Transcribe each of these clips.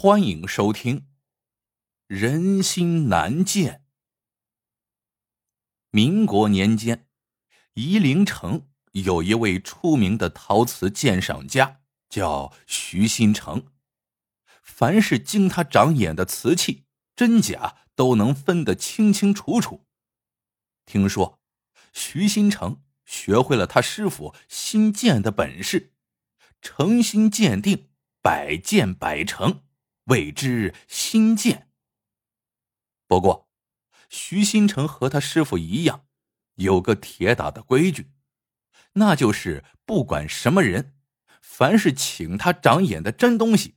欢迎收听《人心难见》。民国年间，夷陵城有一位出名的陶瓷鉴赏家，叫徐新成。凡是经他长眼的瓷器，真假都能分得清清楚楚。听说，徐新成学会了他师傅新鉴的本事，诚心鉴定，百鉴百成。谓之新建。不过，徐新成和他师傅一样，有个铁打的规矩，那就是不管什么人，凡是请他长眼的真东西，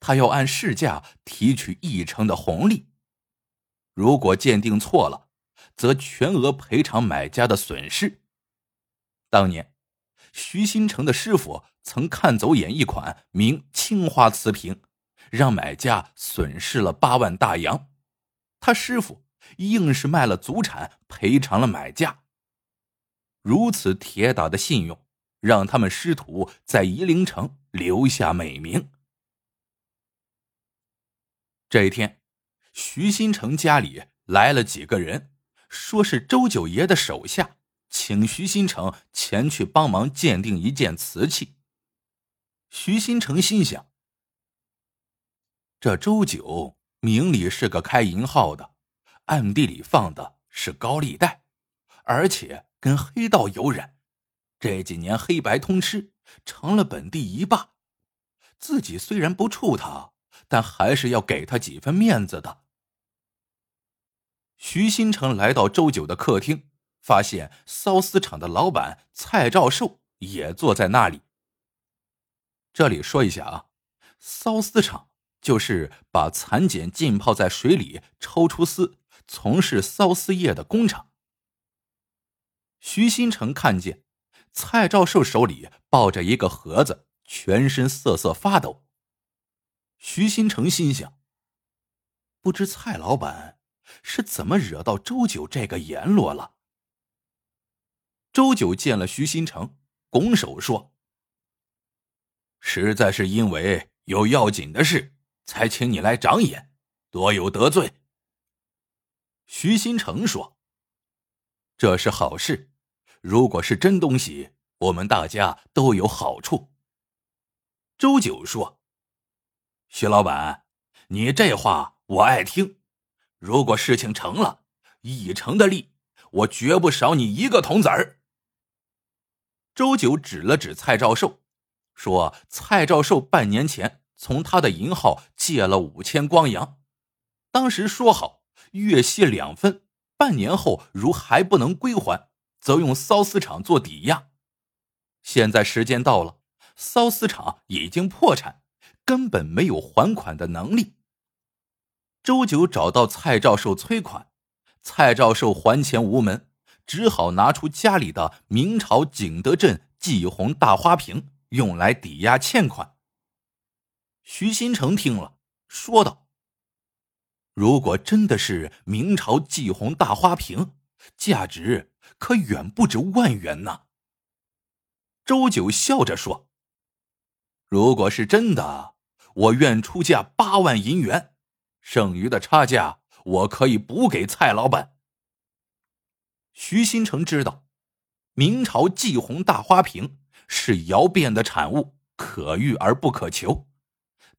他要按市价提取一成的红利。如果鉴定错了，则全额赔偿买家的损失。当年，徐新成的师傅曾看走眼一款名青花瓷瓶。让买家损失了八万大洋，他师傅硬是卖了祖产赔偿了买家。如此铁打的信用，让他们师徒在夷陵城留下美名。这一天，徐新成家里来了几个人，说是周九爷的手下，请徐新成前去帮忙鉴定一件瓷器。徐新成心想。这周九明里是个开银号的，暗地里放的是高利贷，而且跟黑道有染。这几年黑白通吃，成了本地一霸。自己虽然不怵他，但还是要给他几分面子的。徐新成来到周九的客厅，发现缫丝厂的老板蔡兆寿也坐在那里。这里说一下啊，缫丝厂。就是把蚕茧浸泡在水里，抽出丝，从事缫丝业的工厂。徐新成看见蔡兆寿手里抱着一个盒子，全身瑟瑟发抖。徐新成心想：不知蔡老板是怎么惹到周九这个阎罗了？周九见了徐新成，拱手说：“实在是因为有要紧的事。”才请你来长眼，多有得罪。徐新成说：“这是好事，如果是真东西，我们大家都有好处。”周九说：“徐老板，你这话我爱听。如果事情成了，一成的利，我绝不少你一个铜子儿。”周九指了指蔡兆寿，说：“蔡兆寿半年前。”从他的银号借了五千光洋，当时说好月息两分，半年后如还不能归还，则用缫丝厂做抵押。现在时间到了，缫丝厂已经破产，根本没有还款的能力。周九找到蔡兆寿催款，蔡兆寿还钱无门，只好拿出家里的明朝景德镇霁红大花瓶，用来抵押欠款。徐新成听了，说道：“如果真的是明朝季红大花瓶，价值可远不止万元呢。”周九笑着说：“如果是真的，我愿出价八万银元，剩余的差价我可以补给蔡老板。”徐新成知道，明朝季红大花瓶是窑变的产物，可遇而不可求。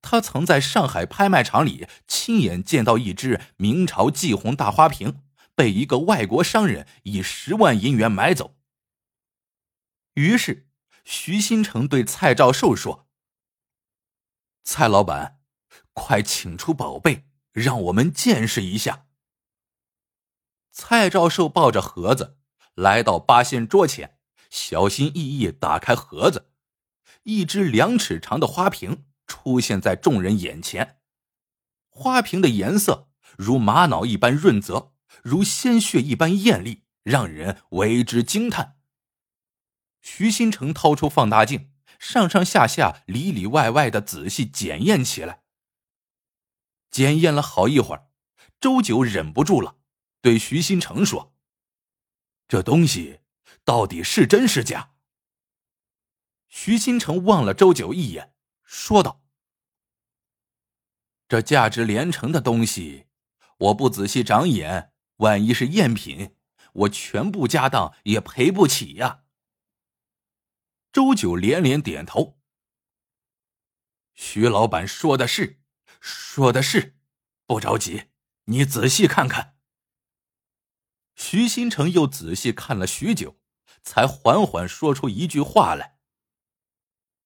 他曾在上海拍卖场里亲眼见到一只明朝霁红大花瓶被一个外国商人以十万银元买走。于是，徐新成对蔡兆寿说：“蔡老板，快请出宝贝，让我们见识一下。”蔡兆寿抱着盒子来到八仙桌前，小心翼翼打开盒子，一只两尺长的花瓶。出现在众人眼前，花瓶的颜色如玛瑙一般润泽，如鲜血一般艳丽，让人为之惊叹。徐新成掏出放大镜，上上下下、里里外外的仔细检验起来。检验了好一会儿，周九忍不住了，对徐新成说：“这东西到底是真是假？”徐新成望了周九一眼，说道。这价值连城的东西，我不仔细长眼，万一是赝品，我全部家当也赔不起呀。”周九连连点头。徐老板说的是，说的是，不着急，你仔细看看。徐新成又仔细看了许久，才缓缓说出一句话来：“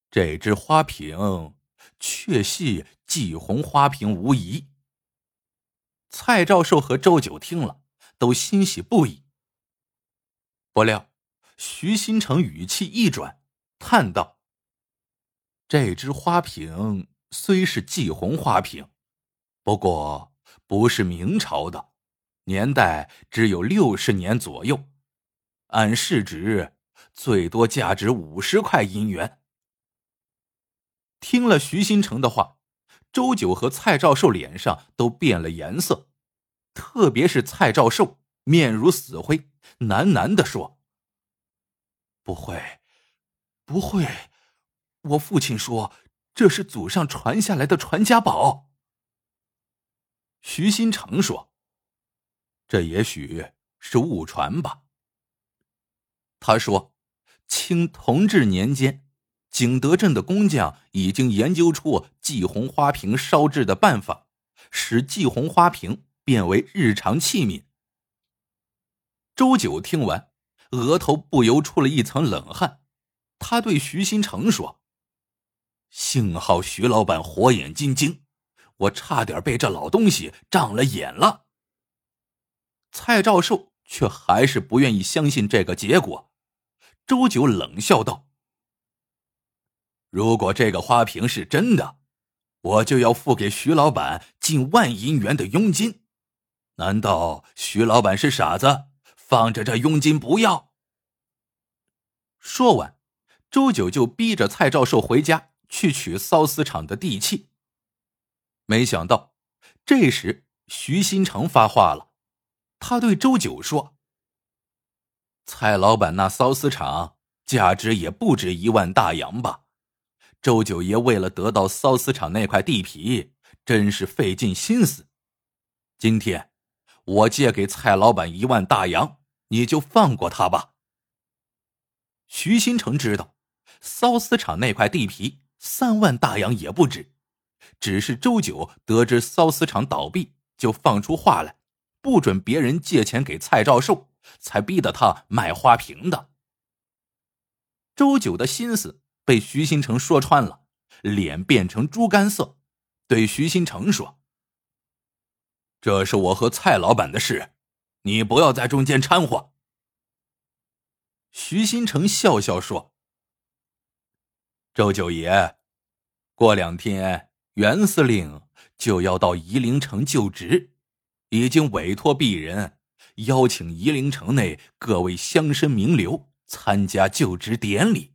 这只花瓶，确系季红花瓶，无疑。”蔡兆寿和周九听了，都欣喜不已。不料，徐新成语气一转，叹道。这只花瓶虽是季红花瓶，不过不是明朝的，年代只有六十年左右，按市值最多价值五十块银元。听了徐新成的话，周九和蔡兆寿脸上都变了颜色，特别是蔡兆寿面如死灰，喃喃的说：“不会，不会。”我父亲说：“这是祖上传下来的传家宝。”徐新成说：“这也许是误传吧。”他说：“清同治年间，景德镇的工匠已经研究出霁红花瓶烧制的办法，使霁红花瓶变为日常器皿。”周九听完，额头不由出了一层冷汗。他对徐新成说。幸好徐老板火眼金睛，我差点被这老东西障了眼了。蔡兆寿却还是不愿意相信这个结果。周九冷笑道：“如果这个花瓶是真的，我就要付给徐老板近万银元的佣金。难道徐老板是傻子，放着这佣金不要？”说完，周九就逼着蔡兆寿回家。去取缫丝厂的地契。没想到，这时徐新成发话了，他对周九说：“蔡老板那缫丝厂价值也不止一万大洋吧？周九爷为了得到缫丝厂那块地皮，真是费尽心思。今天我借给蔡老板一万大洋，你就放过他吧。”徐新成知道，缫丝厂那块地皮。三万大洋也不止，只是周九得知缫丝厂倒闭，就放出话来，不准别人借钱给蔡兆寿，才逼得他卖花瓶的。周九的心思被徐新成说穿了，脸变成猪肝色，对徐新成说：“这是我和蔡老板的事，你不要在中间掺和。”徐新成笑笑说。周九爷，过两天袁司令就要到夷陵城就职，已经委托鄙人邀请夷陵城内各位乡绅名流参加就职典礼。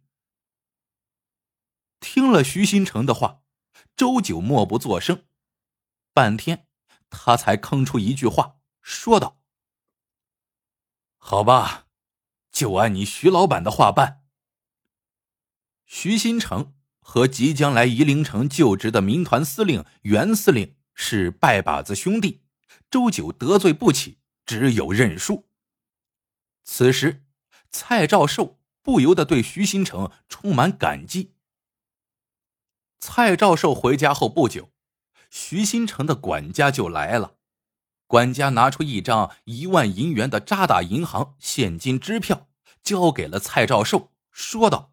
听了徐新成的话，周九默不作声，半天，他才吭出一句话，说道：“好吧，就按你徐老板的话办。”徐新成和即将来夷陵城就职的民团司令袁司令是拜把子兄弟，周九得罪不起，只有认输。此时，蔡兆寿不由得对徐新成充满感激。蔡兆寿回家后不久，徐新成的管家就来了。管家拿出一张一万银元的渣打银行现金支票，交给了蔡兆寿，说道。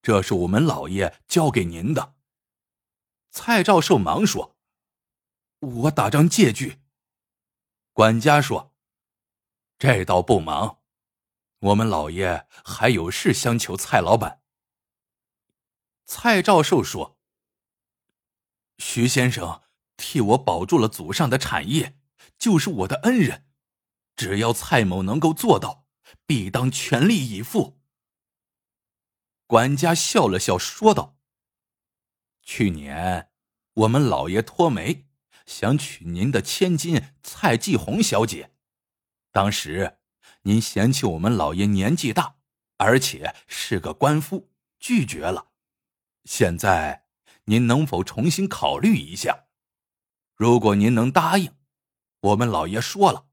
这是我们老爷交给您的。蔡兆寿忙说：“我打张借据。”管家说：“这倒不忙，我们老爷还有事相求蔡老板。”蔡兆寿说：“徐先生替我保住了祖上的产业，就是我的恩人，只要蔡某能够做到，必当全力以赴。”管家笑了笑，说道：“去年我们老爷托媒想娶您的千金蔡继红小姐，当时您嫌弃我们老爷年纪大，而且是个官夫，拒绝了。现在您能否重新考虑一下，如果您能答应，我们老爷说了，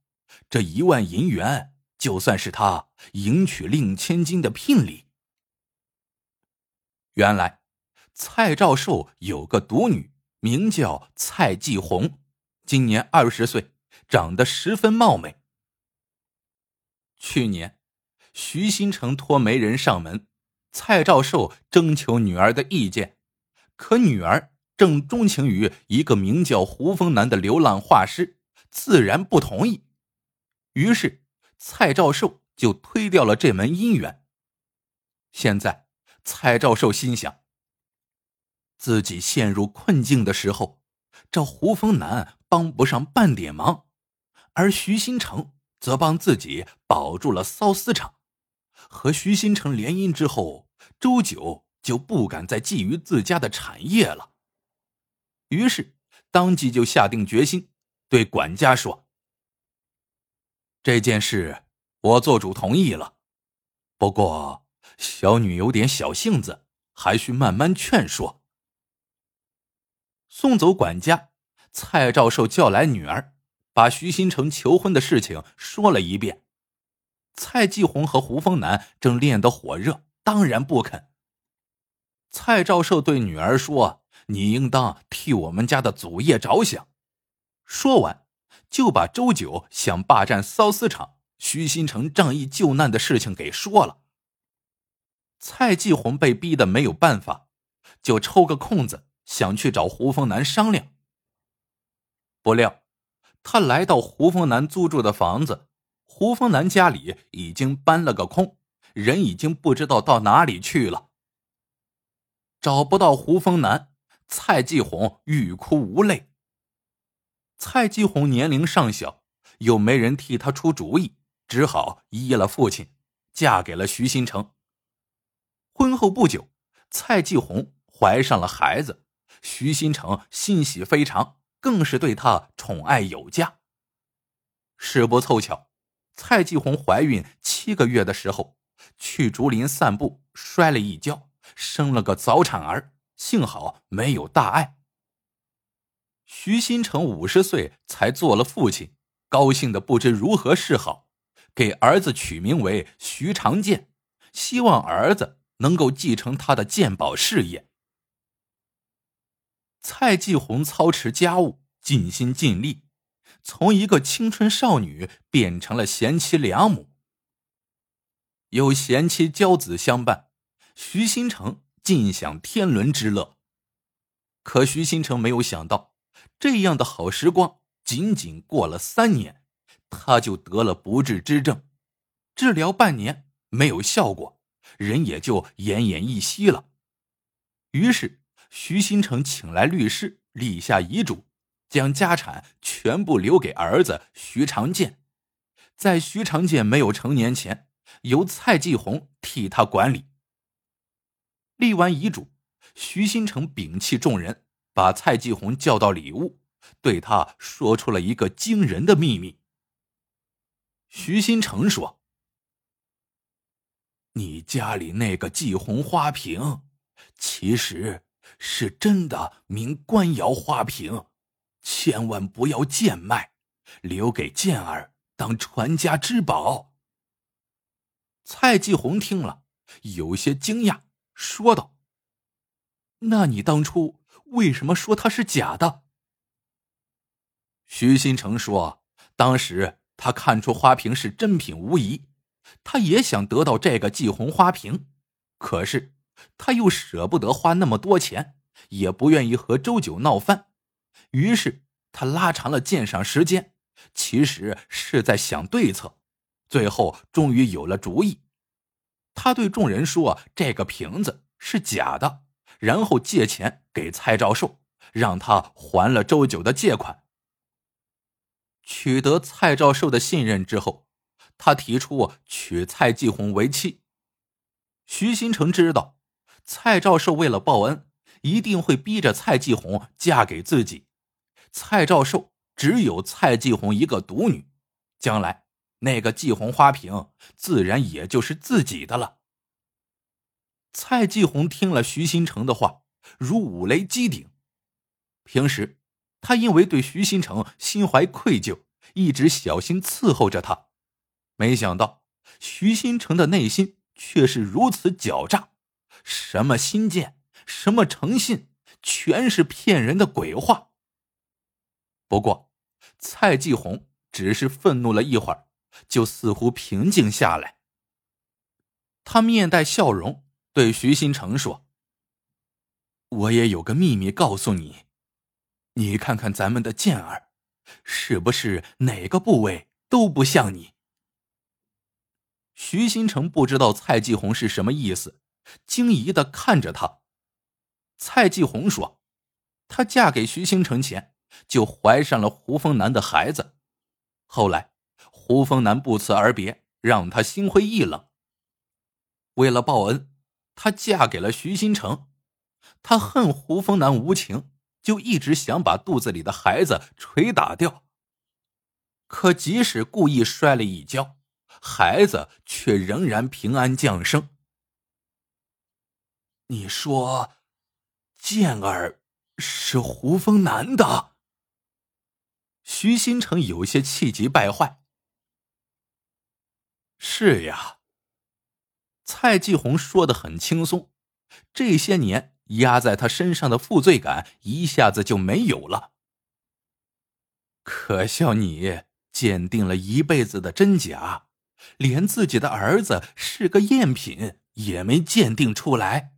这一万银元就算是他迎娶令千金的聘礼。原来，蔡兆寿有个独女，名叫蔡继红，今年二十岁，长得十分貌美。去年，徐新成托媒人上门，蔡兆寿征求女儿的意见，可女儿正钟情于一个名叫胡峰南的流浪画师，自然不同意。于是，蔡兆寿就推掉了这门姻缘。现在。蔡兆寿心想：自己陷入困境的时候，这胡峰南帮不上半点忙，而徐新成则帮自己保住了缫丝厂。和徐新成联姻之后，周九就不敢再觊觎自家的产业了。于是，当即就下定决心，对管家说：“这件事我做主同意了，不过……”小女有点小性子，还需慢慢劝说。送走管家，蔡兆寿叫来女儿，把徐新成求婚的事情说了一遍。蔡继红和胡风南正练得火热，当然不肯。蔡兆寿对女儿说：“你应当替我们家的祖业着想。”说完，就把周九想霸占缫丝厂、徐新成仗义救难的事情给说了。蔡继红被逼得没有办法，就抽个空子想去找胡风南商量。不料，他来到胡风南租住的房子，胡风南家里已经搬了个空，人已经不知道到哪里去了。找不到胡风南，蔡继红欲哭无泪。蔡继红年龄尚小，又没人替他出主意，只好依了父亲，嫁给了徐新成。婚后不久，蔡继红怀上了孩子，徐新成欣喜非常，更是对她宠爱有加。事不凑巧，蔡继红怀孕七个月的时候，去竹林散步，摔了一跤，生了个早产儿，幸好没有大碍。徐新成五十岁才做了父亲，高兴的不知如何是好，给儿子取名为徐长健，希望儿子。能够继承他的鉴宝事业。蔡继红操持家务，尽心尽力，从一个青春少女变成了贤妻良母。有贤妻娇子相伴，徐新成尽享天伦之乐。可徐新成没有想到，这样的好时光仅仅过了三年，他就得了不治之症，治疗半年没有效果。人也就奄奄一息了。于是，徐新成请来律师，立下遗嘱，将家产全部留给儿子徐长健，在徐长健没有成年前，由蔡继红替他管理。立完遗嘱，徐新成摒弃众人，把蔡继红叫到里屋，对他说出了一个惊人的秘密。徐新成说。你家里那个继红花瓶，其实是真的名官窑花瓶，千万不要贱卖，留给健儿当传家之宝。蔡继红听了，有些惊讶，说道：“那你当初为什么说它是假的？”徐新成说：“当时他看出花瓶是真品无疑。”他也想得到这个继红花瓶，可是他又舍不得花那么多钱，也不愿意和周九闹翻，于是他拉长了鉴赏时间，其实是在想对策。最后终于有了主意，他对众人说：“这个瓶子是假的。”然后借钱给蔡兆寿，让他还了周九的借款。取得蔡兆寿的信任之后。他提出娶蔡继红为妻。徐新成知道，蔡兆寿为了报恩，一定会逼着蔡继红嫁给自己。蔡兆寿只有蔡继红一个独女，将来那个继红花瓶自然也就是自己的了。蔡继红听了徐新成的话，如五雷击顶。平时他因为对徐新成心怀愧疚，一直小心伺候着他。没想到徐新成的内心却是如此狡诈，什么心剑，什么诚信，全是骗人的鬼话。不过，蔡继红只是愤怒了一会儿，就似乎平静下来。他面带笑容，对徐新成说：“我也有个秘密告诉你，你看看咱们的健儿，是不是哪个部位都不像你？”徐新成不知道蔡继红是什么意思，惊疑的看着他。蔡继红说：“她嫁给徐新成前，就怀上了胡风南的孩子，后来胡风南不辞而别，让她心灰意冷。为了报恩，她嫁给了徐新成。她恨胡风南无情，就一直想把肚子里的孩子捶打掉。可即使故意摔了一跤。”孩子却仍然平安降生。你说，健儿是胡峰南的？徐新成有些气急败坏。是呀，蔡继红说的很轻松，这些年压在他身上的负罪感一下子就没有了。可笑你鉴定了一辈子的真假。连自己的儿子是个赝品也没鉴定出来。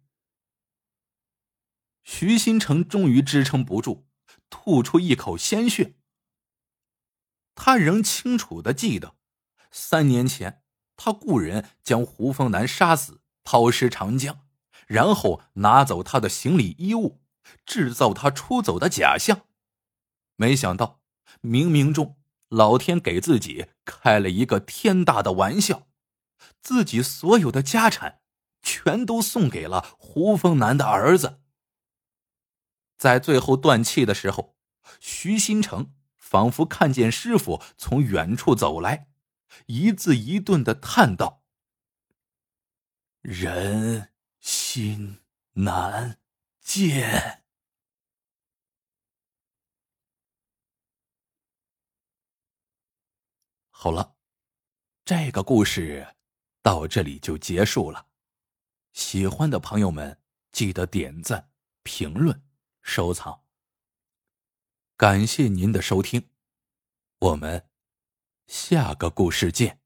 徐新成终于支撑不住，吐出一口鲜血。他仍清楚的记得，三年前他雇人将胡凤南杀死，抛尸长江，然后拿走他的行李衣物，制造他出走的假象。没想到冥冥中。老天给自己开了一个天大的玩笑，自己所有的家产全都送给了胡峰南的儿子。在最后断气的时候，徐新成仿佛看见师傅从远处走来，一字一顿的叹道：“人心难见。”好了，这个故事到这里就结束了。喜欢的朋友们记得点赞、评论、收藏。感谢您的收听，我们下个故事见。